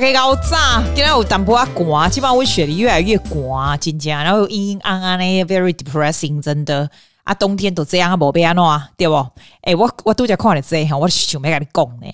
大家好早，今天有淡薄仔寒，基本上我雪梨越来越寒，真正，然后又阴阴暗暗的，very depressing，真的啊，冬天都这样啊，无变安怎，对不？哎、欸，我我拄则看了这，我想要跟你讲呢。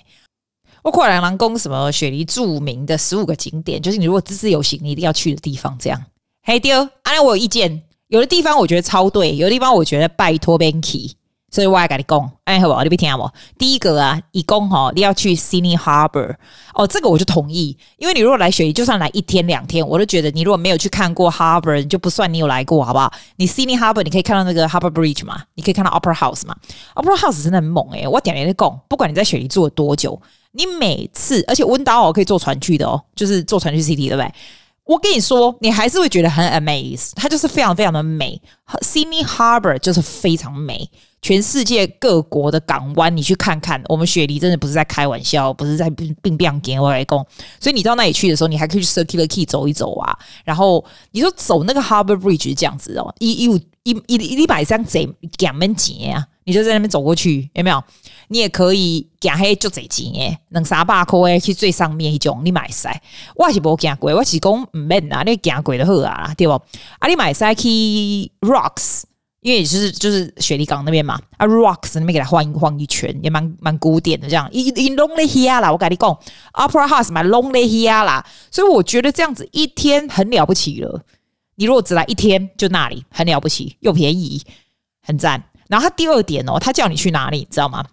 我看人人讲什么雪梨著名的十五个景点，就是你如果自自由行，你一定要去的地方，这样。嘿，对，啊，我有意见，有的地方我觉得超对，有的地方我觉得拜托别去。所以我要跟你讲，哎，好不好？你别听我。第一个啊，一共哈，你要去 Sydney Harbour 哦，这个我就同意，因为你如果来雪梨，就算来一天两天，我都觉得你如果没有去看过 Harbour，就不算你有来过，好不好？你 Sydney Harbour 你可以看到那个 Harbour Bridge 嘛，你可以看到 Opera House 嘛，Opera House 真的很猛诶、我点点的讲，不管你在雪梨住了多久，你每次，而且温岛哦可以坐船去的哦，就是坐船去 City 对不对？我跟你说，你还是会觉得很 amaze，它就是非常非常的美 Simi Harbor 就是非常美。全世界各国的港湾，你去看看。我们雪梨真的不是在开玩笑，不是在并并不想给外来讲。所以你到那里去的时候，你还可以去 Circular Key 走一走啊。然后你说走那个 Harbor Bridge 这样子哦，一一一一一百张贼两门钱啊，你就在那边走过去，有没有？你也可以行黑就贼钱诶，两三百块诶，去最上面一种你买塞。我是无行过，我是讲唔免啊，你行过就好啊，对不？啊，你买塞去 Rocks。因为也是就是雪梨港那边嘛，啊，Rocks 那边给它晃一晃一圈，也蛮蛮古典的这样。一一 lonely here 啦，我跟你讲，Opera House 蛮 lonely here 啦，所以我觉得这样子一天很了不起了。你如果只来一天，就那里很了不起，又便宜，很赞。然后他第二点哦，他叫你去哪里，知道吗？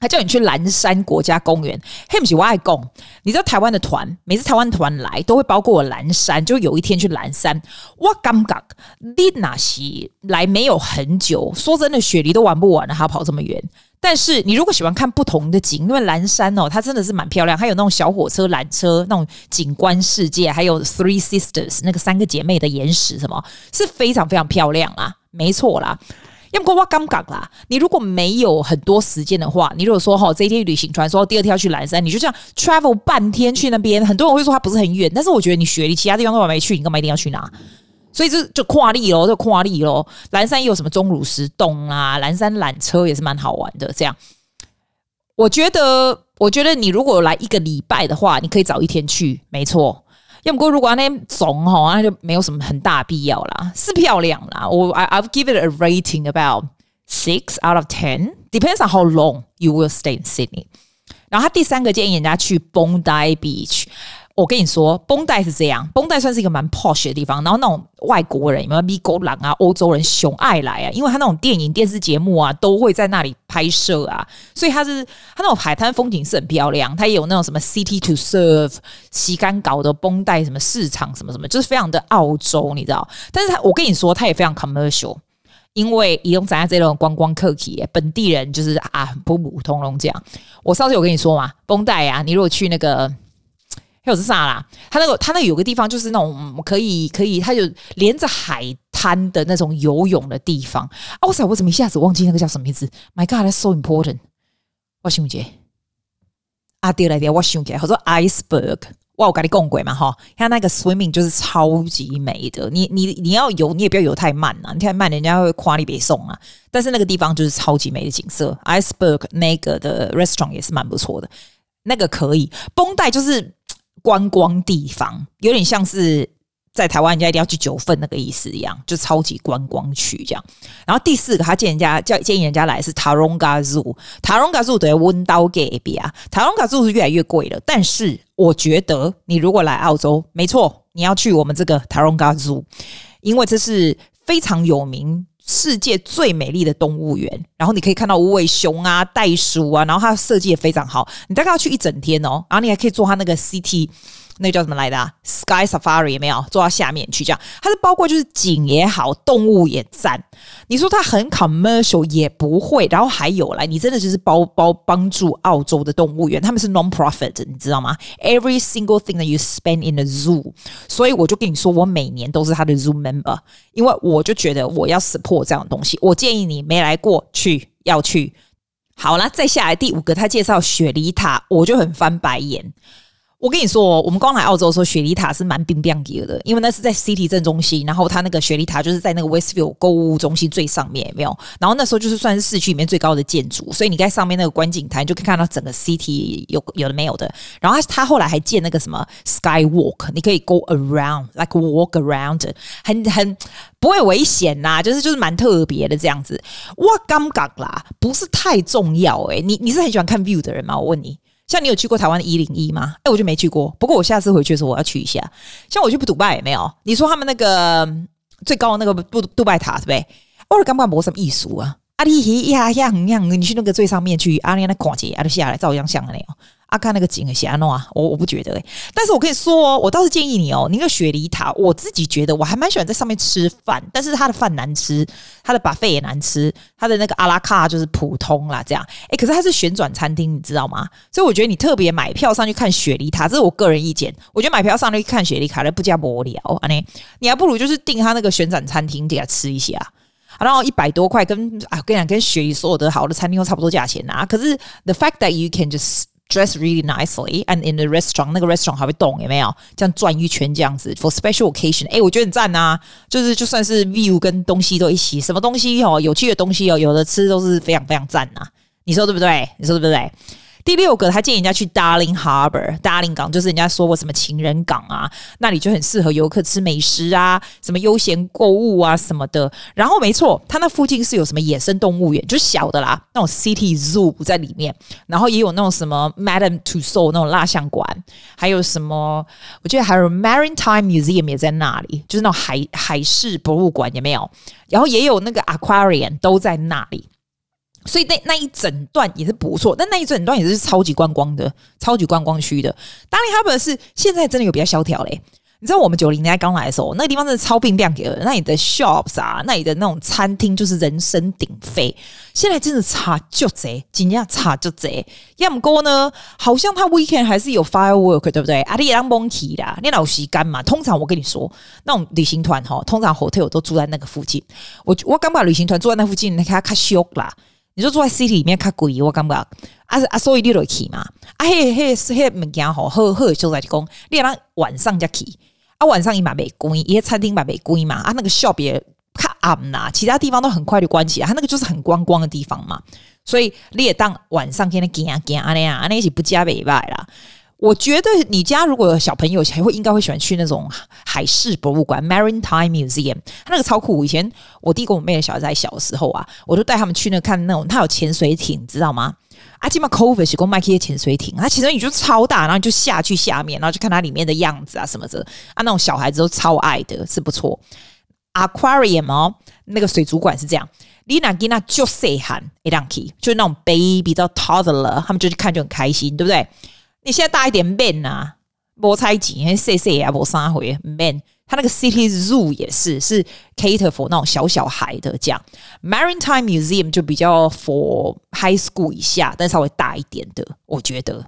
他叫你去蓝山国家公园，嘿，不是我爱讲，你知道台湾的团，每次台湾团来都会包括我蓝山，就有一天去蓝山。我感觉你那些来没有很久，说真的，雪梨都玩不完了，还要跑这么远。但是你如果喜欢看不同的景，因为蓝山哦，它真的是蛮漂亮，还有那种小火车缆车那种景观世界，还有 Three Sisters 那个三个姐妹的岩石，什么是非常非常漂亮啊，没错啦。要不过我刚讲啦，你如果没有很多时间的话，你如果说哈这一天旅行团说第二天要去蓝山，你就这样 travel 半天去那边，很多人会说它不是很远，但是我觉得你学历其他地方都还没去，你干嘛一定要去哪？所以这就跨力喽，就跨力喽。蓝山也有什么钟乳石洞啊，蓝山缆车也是蛮好玩的。这样，我觉得，我觉得你如果来一个礼拜的话，你可以早一天去，没错。要不过如果那边总哈，那就没有什么很大必要啦。是漂亮啦，我 I I've give it a rating about six out of ten. Depends on how long you will stay in Sydney. 然后他第三个建议人家去 Bondi Beach。我跟你说绷带是这样绷带算是一个蛮 posh 的地方。然后那种外国人，有没有美国人啊、欧洲人，熊爱来啊，因为他那种电影、电视节目啊，都会在那里拍摄啊，所以他是他那种海滩风景是很漂亮。他也有那种什么 City to Surf、洗干搞的绷带什么市场什么什么，就是非常的澳洲，你知道？但是他我跟你说，他也非常 commercial，因为以用咱家这种观光客体，本地人就是啊普普通通这样。我上次有跟你说嘛，Bondi 啊，你如果去那个。还有是啥啦？它那个，它那个有个地方，就是那种可以可以，它就连着海滩的那种游泳的地方。啊，我操！我怎么一下子忘记那个叫什么名字？My God，that's so important！我想起啊，对了对，我想起来，我说 iceberg。哇，我跟你共轨嘛哈，它那个 swimming 就是超级美的。你你你要游，你也不要游太慢啊，你太慢人家会夸你别送啊。但是那个地方就是超级美的景色，iceberg 那个的 restaurant 也是蛮不错的，那个可以。绷带就是。观光地方有点像是在台湾，人家一定要去九份那个意思一样，就超级观光区这样。然后第四个，他建议人家叫建议人家来是 Taronga Zoo，Taronga Zoo 等于温刀给 A B 啊，Taronga Zoo 是越来越贵了。但是我觉得你如果来澳洲，没错，你要去我们这个 Taronga Zoo，因为这是非常有名。世界最美丽的动物园，然后你可以看到无尾熊啊、袋鼠啊，然后它设计也非常好。你大概要去一整天哦，然后你还可以坐它那个 CT。那叫什么来的啊？Sky Safari 有没有坐到下面去？这样它是包括就是景也好，动物也赞。你说它很 commercial 也不会，然后还有来，你真的就是包包帮助澳洲的动物园，他们是 non-profit，你知道吗？Every single thing that you spend in the zoo，所以我就跟你说，我每年都是他的 zoo member，因为我就觉得我要 support 这样的东西。我建议你没来过去要去。好了，再下来第五个，他介绍雪梨塔，我就很翻白眼。我跟你说，我们刚来澳洲的时候，雪梨塔是蛮冰冰的，因为那是在 City 正中心，然后它那个雪梨塔就是在那个 Westfield 购物中心最上面，有没有？然后那时候就是算是市区里面最高的建筑，所以你在上面那个观景台就可以看到整个 City 有有的没有的。然后他他后来还建那个什么 Skywalk，你可以 go around，like walk around，很很不会危险呐、就是就是蛮特别的这样子。我感觉啦，不是太重要诶、欸，你你是很喜欢看 view 的人吗？我问你。像你有去过台湾的一零一吗？哎，我就没去过。不过我下次回去的时候我要去一下。像我去不杜拜也没有。你说他们那个最高的那个杜杜拜塔，对不对？我的感觉没什么艺术啊。阿里呀呀样，你去那个最上面去，阿里那跨界，阿里下来照样像的那样。啊，看那个景很瞎弄啊，我我不觉得诶、但是我跟你说哦，我倒是建议你哦，你那个雪梨塔，我自己觉得我还蛮喜欢在上面吃饭，但是它的饭难吃，它的巴菲也难吃，它的那个阿拉卡就是普通啦，这样。诶，可是它是旋转餐厅，你知道吗？所以我觉得你特别买票上去看雪梨塔，这是我个人意见。我觉得买票上去看雪梨塔的不加无聊，啊，你你还不如就是订他那个旋转餐厅给他吃一下，然后一百多块，跟啊，跟你讲，跟雪梨所有的好的餐厅都差不多价钱啊。可是 the fact that you can just Dress really nicely and in the restaurant，那个 restaurant 还会动，有没有？这样转一圈这样子，for special occasion，哎、我觉得很赞、啊。就是就算是 view 跟东西都一起，什么东西哦，有趣的东西哦，有的吃都是非常非常赞呐、啊。你说对不对？你说对不对？第六个，他建议人家去 Darling Harbour，Darling 港就是人家说过什么情人港啊，那里就很适合游客吃美食啊，什么悠闲购物啊什么的。然后没错，他那附近是有什么野生动物园，就小的啦，那种 City Zoo 在里面，然后也有那种什么 Madame t u s s a u 那种蜡像馆，还有什么，我记得还有 Maritime Museum 也在那里，就是那种海海事博物馆，有没有？然后也有那个 Aquarium 都在那里。所以那那一整段也是不错，但那一整段也是超级观光的，超级观光区的。当然，他们是现在真的有比较萧条嘞。你知道我们九零年代刚来的时候，那个地方真的超冰亮的，那里的 shops 啊，那里的那种餐厅就是人声鼎沸。现在真的差就贼，今天差就贼。要么哥呢，好像他 weekend 还是有 firework，对不对？阿里也 monkey 啦，你老时间嘛。通常我跟你说，那种旅行团哈，通常 hotel 都住在那个附近。我我刚把旅行团住在那附近，你看他卡秀啦。你说住在 city 里面较贵，我感觉啊啊，所以你着去嘛。啊，嘿嘿，嘿物件吼，好好诶就在讲，你若晚上则去啊，晚上伊嘛袂贵，伊个餐厅嘛袂贵嘛。啊，那个 shop 也较暗啦，其他地方都很快就关起来，他那个就是很观光的地方嘛。所以你也当晚上跟那行行安尼啊，安尼是不加袂歹啦。我觉得你家如果有小朋友，还会应该会喜欢去那种海事博物馆 （Maritime Museum），他那个超酷。以前我弟跟我妹的小孩在小的时候啊，我就带他们去那看那种，他有潜水艇，知道吗？阿基玛 Cove 是公卖些潜水艇，它潜水艇就超大，然后就下去下面，然后就看它里面的样子啊什么的啊，那种小孩子都超爱的，是不错。Aquarium 哦，那个水族馆是这样，你那给那就细汉一档去，就是那种 baby 到 toddler，他们就去看就很开心，对不对？你现在大一点 man 啊，无猜忌，还细细啊，无三回 man。他那个 City Zoo 也是是 cater for 那种小小孩的这样，Maritime Museum 就比较 for high school 以下，但稍微大一点的。我觉得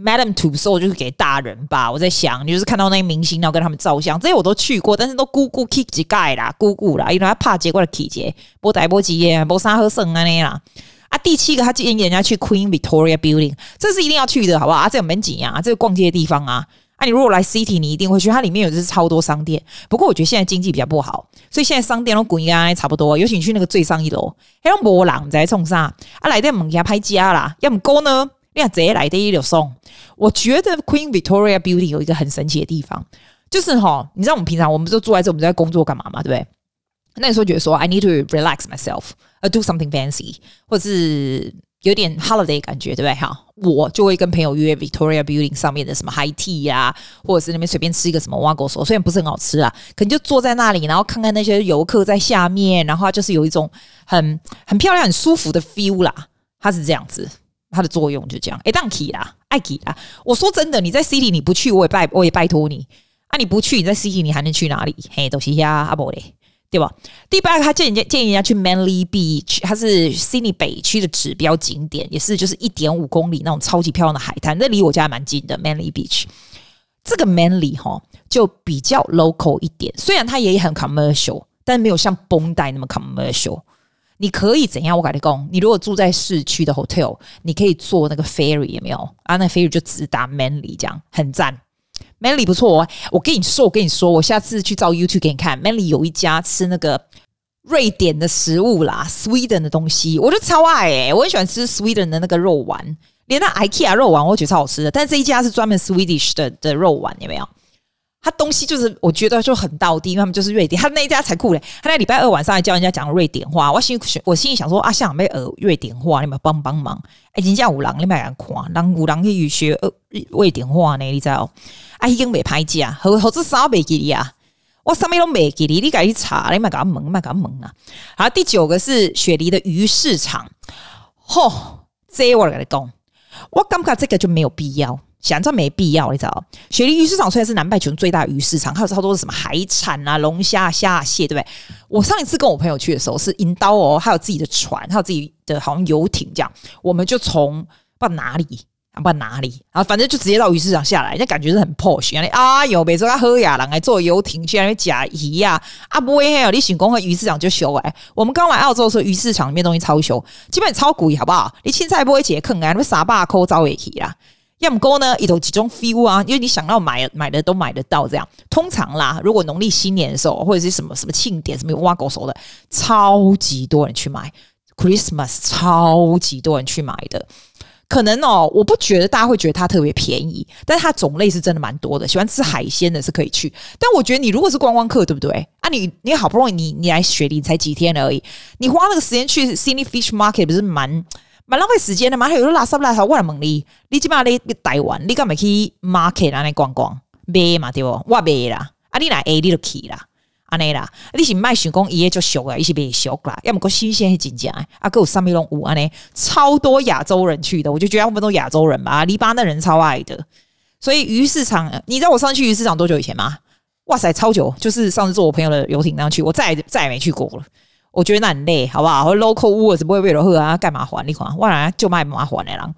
Madame t u s s a u d 就是给大人吧。我在想，你就是看到那些明星，然后跟他们照相，这些我都去过，但是都姑姑 kick 几盖啦，姑姑啦，因为他怕结果的体节，波带波几耶，波三喝剩啊那啦。啊，第七个他建议人家去 Queen Victoria Building，这是一定要去的，好不好？啊，这有门景啊，这个逛街的地方啊。啊，你如果来 City，你一定会去，它里面有就是超多商店。不过我觉得现在经济比较不好，所以现在商店都贵啊，差不多。尤其你去那个最上一楼，还有波浪在冲上啊，来店门家拍家啦。要么哥呢，你看直接来的一流送。我觉得 Queen Victoria Building 有一个很神奇的地方，就是哈，你知道我们平常我们就住在这，我们在工作干嘛嘛，对不对？那时候觉得说，I need to relax myself。呃，do something fancy，或者是有点 holiday 感觉，对不对？哈，我就会跟朋友约 Victoria Building 上面的什么 High Tea 呀、啊，或者是那边随便吃一个什么挖狗手，虽然不是很好吃啊，可能就坐在那里，然后看看那些游客在下面，然后就是有一种很很漂亮、很舒服的 feel 啦。它是这样子，它的作用就这样。诶，当 key 啦，爱 key 啦。我说真的，你在 City 你不去，我也拜我也拜托你啊！你不去，你在 City 你还能去哪里？嘿，都是呀，阿伯嘞。对吧？第八个，他建议建议人家去 Manly Beach，它是悉尼北区的指标景点，也是就是一点五公里那种超级漂亮的海滩，那离我家还蛮近的。Manly Beach 这个 Manly 哈就比较 local 一点，虽然它也很 commercial，但没有像绷带那么 commercial。你可以怎样？我跟你讲，你如果住在市区的 hotel，你可以坐那个 ferry 有没有？啊，那 ferry 就直达 Manly，这样很赞。Manly 不错哦，我跟你说，我跟你说，我下次去照 YouTube 给你看。Manly 有一家吃那个瑞典的食物啦，Sweden 的东西，我就超爱诶、我很喜欢吃 Sweden 的那个肉丸，连那 IKEA 肉丸我觉得超好吃的。但这一家是专门 Swedish 的的肉丸，有没有？他东西就是我觉得就很道地，因为他们就是瑞典。他那一家才酷嘞，他在礼拜二晚上还教人家讲瑞典话。我心我心里想说啊，像没呃瑞典话，你们帮帮忙。哎，人家五郎你们敢看，人五郎去学呃瑞典话呢？你知道？啊，已经没拍机啊，何何止啥没给你啊？我上面都没给你，你赶紧查，你们敢蒙，们敢蒙啊！好，第九个是雪梨的鱼市场。嚯，这我来讲，我感觉这个就没有必要。想这没必要，你知道？雪梨鱼市场虽然是南半球最大鱼市场，还有超多什么海产啊、龙虾、虾蟹，对不对？我上一次跟我朋友去的时候是引导哦，还有自己的船，还有自己的好像游艇这样，我们就从不知道哪里啊，不知道哪里，啊反正就直接到鱼市场下来，那感觉是很 posh。啊，有每次他喝雅郎来坐游艇去那边假鱼呀，啊不会还有你选工和鱼市场就修哎。我们刚来澳洲的时候，鱼市场里面东西超修，基本超贵，好不好？你青菜不会解坑啊，那啥把抠招也去啦。要么沟呢，一头集中 feel 啊，因为你想要买买的都买得到，这样通常啦，如果农历新年的时候或者是什么什么庆典，什么挖狗手的，超级多人去买 Christmas，超级多人去买的。可能哦，我不觉得大家会觉得它特别便宜，但是它种类是真的蛮多的。喜欢吃海鲜的是可以去，但我觉得你如果是观光客，对不对？啊你，你你好不容易你你来雪梨才几天而已，你花那个时间去 Sydney Fish Market 不是蛮？蛮浪费时间的嘛，还有垃圾垃圾，我来问你，你起码你台湾，你干嘛去 market 那里逛逛买嘛对不？我买啦，啊你来 A 你就去啦，安尼啦，你是卖手工业就俗啊，一些别俗啦，要么个新鲜是真正啊，个有上面拢有安尼，超多亚洲人去的，我就觉得他们都亚洲人吧，黎巴嫩人超爱的，所以鱼市场，你知道我上次去鱼市场多久以前吗？哇塞，超久，就是上次坐我朋友的游艇那样去，我再也再也没去过了。我觉得那很累，好不好？local words 不会为了喝啊，干嘛还你款？我来就卖麻烦的啦。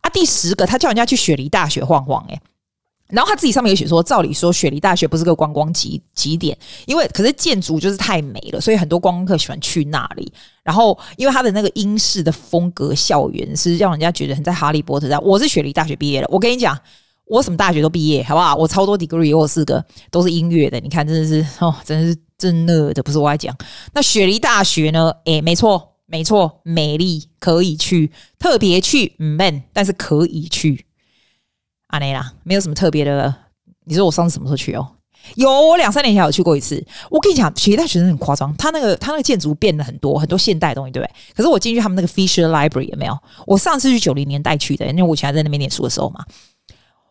啊，第十个，他叫人家去雪梨大学晃晃，诶，然后他自己上面有写说，照理说雪梨大学不是个观光景景点，因为可是建筑就是太美了，所以很多观光客喜欢去那里。然后因为他的那个英式的风格校园是让人家觉得很在哈利波特这样。我是雪梨大学毕业的，我跟你讲。我什么大学都毕业，好不好？我超多 degree，我四个都是音乐的。你看，真的是哦，真的是真的的，不是我爱讲。那雪梨大学呢？诶，没错，没错，美丽可以去，特别去，嗯，man，但是可以去。阿内啦，没有什么特别的。你说我上次什么时候去哦？有，我两三年前有去过一次。我跟你讲，雪梨大学生很夸张，他那个他那个建筑变了很多，很多现代的东西，对不对？可是我进去他们那个 Fisher Library 有没有？我上次去九零年代去的，因为我以前还在那边念书的时候嘛。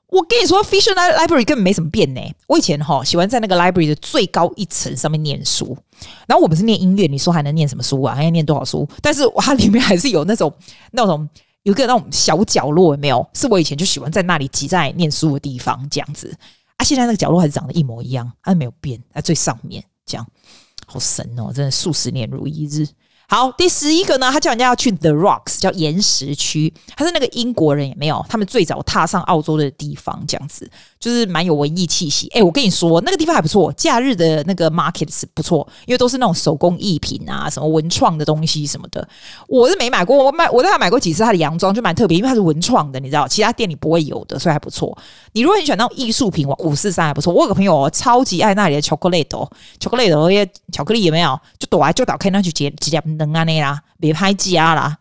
我跟你说，Fisher Library 根本没什么变呢。我以前哈喜欢在那个 library 的最高一层上面念书，然后我们是念音乐，你说还能念什么书啊？还要念多少书？但是它里面还是有那种那种有一个那种小角落，有没有？是我以前就喜欢在那里挤在念书的地方这样子啊。现在那个角落还是长得一模一样，它没有变，在最上面这样，好神哦！真的数十年如一日。好，第十一个呢，他叫人家要去 The Rocks，叫岩石区。他是那个英国人也没有，他们最早踏上澳洲的地方，这样子就是蛮有文艺气息。哎，我跟你说，那个地方还不错，假日的那个 market 是不错，因为都是那种手工艺品啊，什么文创的东西什么的。我是没买过，我买我在那买过几次他的洋装，就蛮特别，因为它是文创的，你知道，其他店里不会有的，所以还不错。你如果很喜欢那种艺术品，我五四三还不错。我有个朋友哦，超级爱那里的巧克力哦，巧克力的那些巧克力有没有？就躲来就打开那去接直接扔啊那啦。别拍家啦，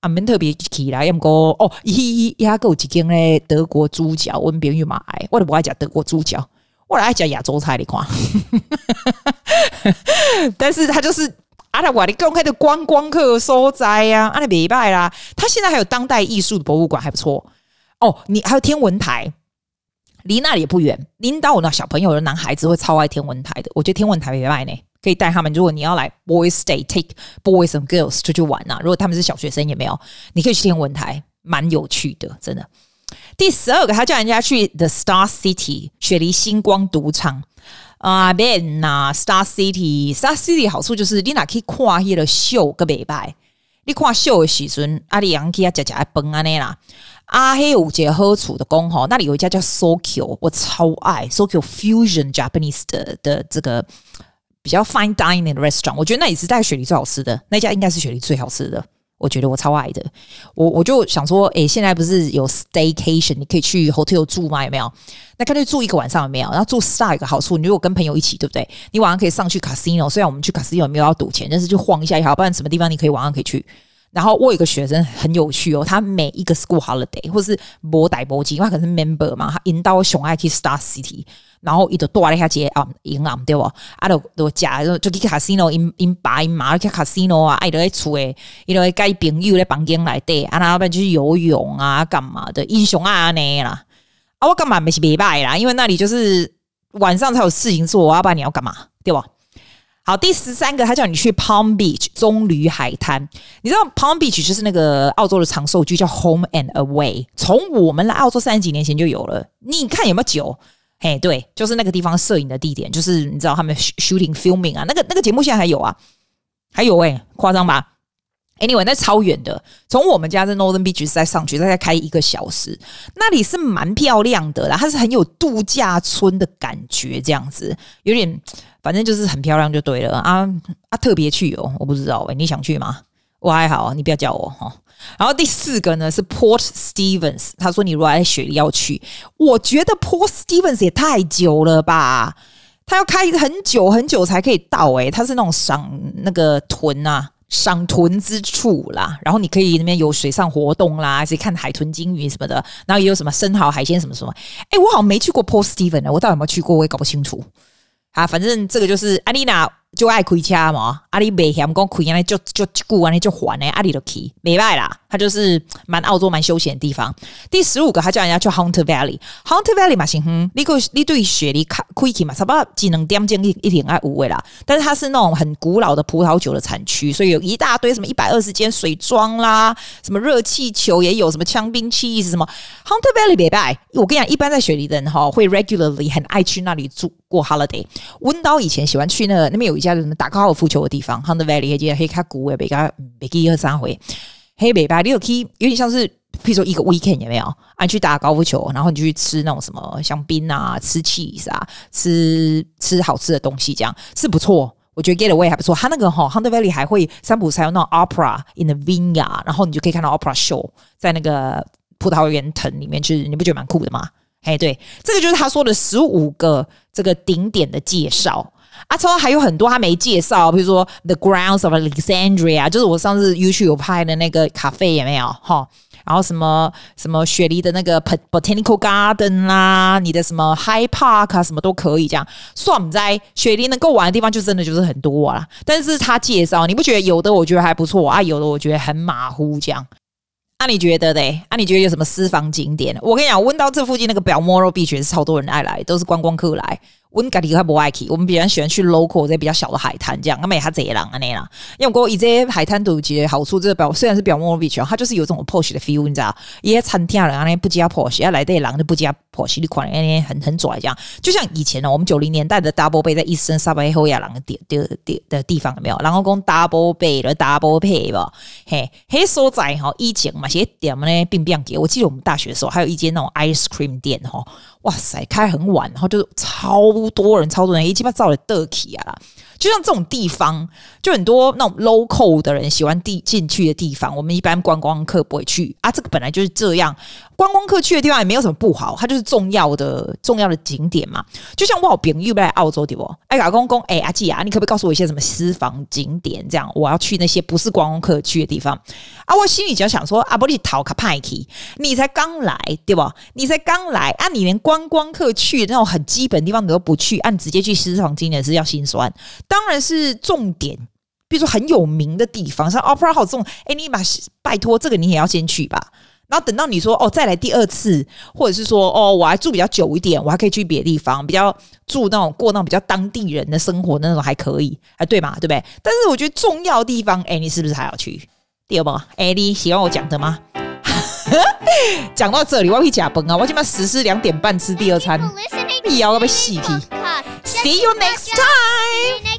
啊，免特别起来，要么个哦，伊伊还有一间咧德国猪脚，我们朋友嘛爱，我都不爱食德国猪脚，我来爱食亚洲菜你看，但是他就是啊，他话你公开的观光客所在呀，啊，你别拜啦，他现在还有当代艺术的博物馆还不错。哦，你还有天文台，离那里也不远，领导我的小朋友的男孩子会超爱天文台的，我觉得天文台别拜呢。可以带他们，如果你要来 boys Day Take boys and girls 出去玩呐、如果他们是小学生也没有，你可以去天文台，蛮有趣的，真的。第十二个，他叫人家去 The Star City 雪梨星光赌场啊，边呐 Star City，Star City 好处就是你哪可以看迄个秀个美拜，你看秀的时阵，阿里阳去啊，食食饭安尼啦。啊，还有一个好处的工吼，那里有一家叫 Sokyo，我超爱 Sokyo Fusion Japanese 的的这个。比较 fine dining 的 restaurant，我觉得那也是在雪梨最好吃的，那家应该是雪梨最好吃的。我觉得我超爱的，我我就想说，诶、现在不是有 staycation，你可以去 hotel 住吗？有没有？那干脆住一个晚上有没有？然后住 star 有个好处，你如果跟朋友一起，对不对？你晚上可以上去 casino，虽然我们去 casino 没有要赌钱，但是就晃一下也好，不然什么地方你可以晚上可以去。然后我有一个学生很有趣哦，他每一个 school holiday 或是博代博金，因为他可能是 member 嘛，他引导熊爱去 star city。然后伊就带了一下这啊银行对不？啊，就就假就去 casino，因因爸因妈去 casino 啊，爱在厝诶，伊都会跟朋友在房间来对，啊，然后边去游泳啊，干嘛的？英雄啊那啦，啊，我干嘛没去礼拜啦？因为那里就是晚上才有事情做，我要不然你要干嘛？对吧？好，第十三个，他叫你去 Palm Beach 棕榈海滩。你知道 Palm Beach 就是那个澳洲的长寿剧叫 Home and Away，从我们来澳洲三十几年前就有了。你看有没有久？嘿，对，就是那个地方摄影的地点，就是你知道他们 shooting filming 啊，那个那个节目现在还有啊，还有诶、欸，夸张吧？Anyway，那超远的，从我们家在 Northern Beach 再上去，再开一个小时，那里是蛮漂亮的啦，它是很有度假村的感觉，这样子有点，反正就是很漂亮就对了啊啊，特别去哦，我不知道诶、你想去吗？我还好，你不要叫我哈。然后第四个呢是 Port Stephens，他说你如果在雪梨要去，我觉得 Port Stephens 也太久了吧，他要开很久很久才可以到诶、欸，他是那种赏那个豚啊，赏豚之处啦，然后你可以那边有水上活动啦，还是看海豚、鲸鱼什么的，然后也有什么生蚝、海鲜什么什么，哎，我好像没去过 Port Stephens，我到底有没有去过，我也搞不清楚。啊，反正这个就是安妮娜。就爱开车嘛，阿里没嫌讲开，安尼就就顾安尼就还呢，阿里都去，没坏啦。它就是蛮澳洲蛮休闲的地方。第十五个，他叫人家去 Hunter Valley，Hunter Valley 嘛行，哼，你个你对雪梨开开去嘛，差不多只能点进一一点爱五位啦。但是它是那种很古老的葡萄酒的产区，所以有一大堆什么一百二十间水庄啦，什么热气球也有，什么香槟气意是什么 Hunter Valley 没败。我跟你讲，一般在雪梨的人哈，会 regularly 很爱去那里住过 holiday。温刀以前喜欢去那个那边有一家人打高尔夫球的地方，Hunter Valley 还记得黑卡古诶，别个别个一二三回。黑北吧，你有可以有点像是，譬如说一个 weekend 有没有？啊，去打高尔夫球，然后你就去吃那种什么香槟啊，吃 cheese 啊，吃吃好吃的东西，这样是不错。我觉得 getaway 还不错。他那个哈 Hunter Valley 还会三浦才有那种 opera in the vineyard，然后你就可以看到 opera show 在那个葡萄园藤里面，去你不觉得蛮酷的吗？嘿，对，这个就是他说的十五个这个顶点的介绍。啊，超还有很多他没介绍，比如说 The Grounds of Alexandria，就是我上次 YouTube 有拍的那个咖啡有没有哈？然后什么什么雪梨的那个 Botanical Garden 啦，你的什么 High Park 啊，什么都可以这样。算在雪梨能够玩的地方，就真的就是很多啊。但是他介绍，你不觉得有的我觉得还不错啊，有的我觉得很马虎这样。那、啊、你觉得嘞？那、啊、你觉得有什么私房景点？我跟你讲，温到这附近那个 Balmoral Beach 是超多人爱来，都是观光客来。温家里还不爱去，我们比较喜欢去 local 这比较小的海滩，这样，那么也还贼浪啊那啦。因为我以这些海滩都有几个好处，这个表虽然是表面比区，它就是有种 posh 的 feel，你知道？一些餐厅人啊，那不加 posh，要来这人就不加 posh，你款那很很拽这样。就像以前呢，我们九零年代的 Double Bay 在 Eastern Suburb 后亚廊的地的的的地方有没有？然后讲 Double Bay 的 Double pay 吧，嘿，黑所在哈，以前嘛些店呢并不给。我记得我们大学的时候还有一间那种 ice cream 店哈。哇塞，开很晚，然后就是超多人，超多人，一起把造的得体啊啦。就像这种地方，就很多那种 local 的人喜欢地进去的地方，我们一般观光客不会去啊。这个本来就是这样，观光客去的地方也没有什么不好，它就是重要的重要的景点嘛。就像我好朋友来澳洲对不？哎，老公公，哎阿姐啊，你可不可以告诉我一些什么私房景点？这样我要去那些不是观光客去的地方啊。我心里就想说，阿伯你逃卡派去，你才刚来对不？你才刚来啊，你连观光客去的那种很基本的地方你都不去，按、啊、直接去私房景点是要心酸。当然是重点，比如说很有名的地方，像 Opera House 这种，哎，你把拜托这个你也要先去吧。然后等到你说哦，再来第二次，或者是说哦，我还住比较久一点，我还可以去别的地方，比较住那种过那种比较当地人的生活的那种还可以，哎，对嘛，对不对？但是我觉得重要的地方，哎，你是不是还要去？第二吧，哎，你喜欢我讲的吗？讲到这里，我要去假崩啊！我今晚实施两点半吃第二餐，必要要被洗皮。See you next time.